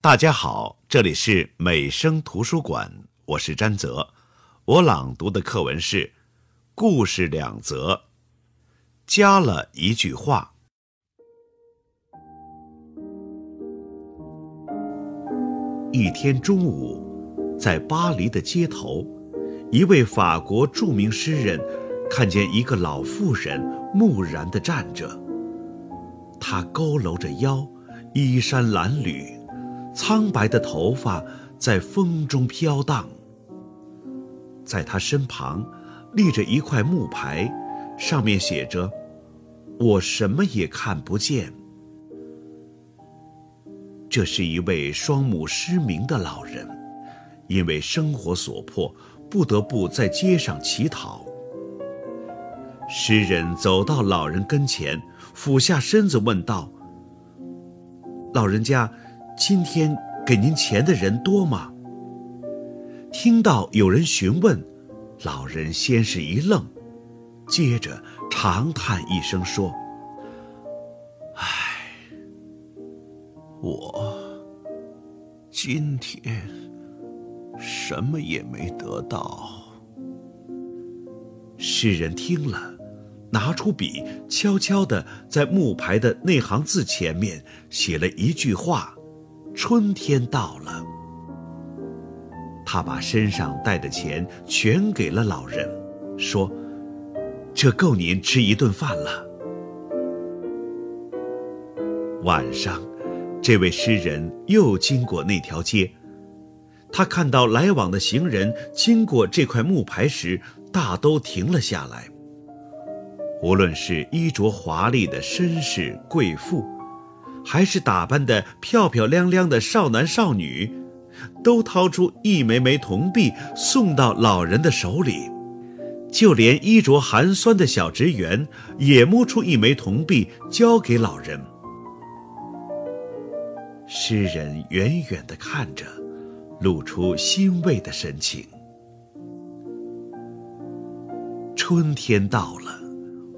大家好，这里是美声图书馆，我是詹泽。我朗读的课文是《故事两则》，加了一句话。一天中午，在巴黎的街头，一位法国著名诗人看见一个老妇人木然地站着，她佝偻着腰，衣衫褴褛。苍白的头发在风中飘荡。在他身旁，立着一块木牌，上面写着：“我什么也看不见。”这是一位双目失明的老人，因为生活所迫，不得不在街上乞讨。诗人走到老人跟前，俯下身子问道：“老人家。”今天给您钱的人多吗？听到有人询问，老人先是一愣，接着长叹一声说：“唉，我今天什么也没得到。”诗人听了，拿出笔，悄悄地在木牌的那行字前面写了一句话。春天到了，他把身上带的钱全给了老人，说：“这够您吃一顿饭了。”晚上，这位诗人又经过那条街，他看到来往的行人经过这块木牌时，大都停了下来。无论是衣着华丽的绅士贵妇。还是打扮的漂漂亮亮的少男少女，都掏出一枚枚铜币送到老人的手里，就连衣着寒酸的小职员也摸出一枚铜币交给老人。诗人远远地看着，露出欣慰的神情。春天到了，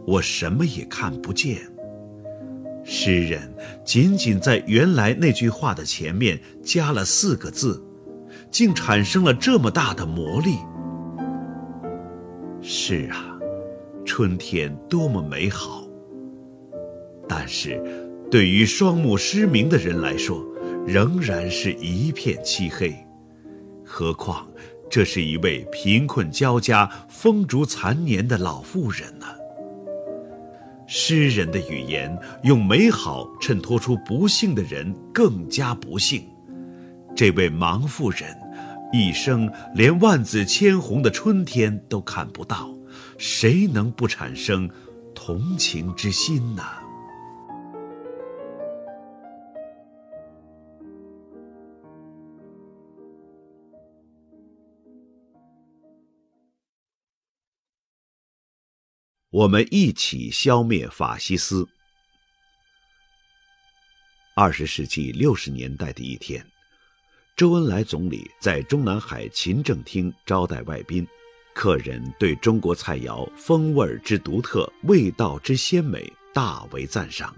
我什么也看不见。诗人仅仅在原来那句话的前面加了四个字，竟产生了这么大的魔力。是啊，春天多么美好！但是，对于双目失明的人来说，仍然是一片漆黑。何况，这是一位贫困交加、风烛残年的老妇人呢？诗人的语言用美好衬托出不幸的人更加不幸。这位盲妇人，一生连万紫千红的春天都看不到，谁能不产生同情之心呢？我们一起消灭法西斯。二十世纪六十年代的一天，周恩来总理在中南海勤政厅招待外宾，客人对中国菜肴风味之独特、味道之鲜美大为赞赏。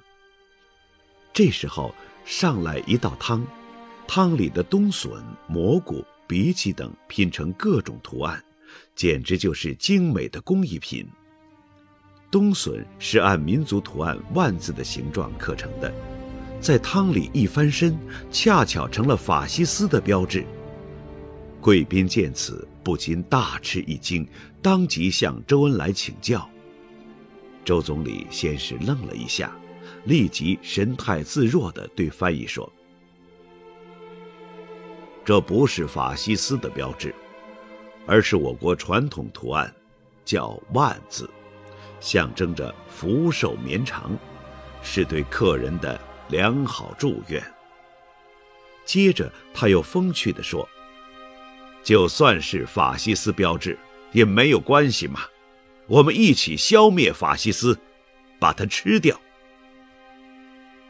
这时候上来一道汤，汤里的冬笋、蘑菇、荸荠等拼成各种图案，简直就是精美的工艺品。冬笋是按民族图案万字的形状刻成的，在汤里一翻身，恰巧成了法西斯的标志。贵宾见此不禁大吃一惊，当即向周恩来请教。周总理先是愣了一下，立即神态自若地对翻译说：“这不是法西斯的标志，而是我国传统图案，叫万字。”象征着福寿绵长，是对客人的良好祝愿。接着，他又风趣地说：“就算是法西斯标志，也没有关系嘛，我们一起消灭法西斯，把它吃掉。”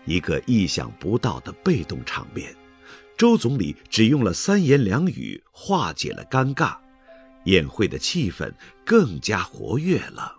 一个意想不到的被动场面，周总理只用了三言两语化解了尴尬，宴会的气氛更加活跃了。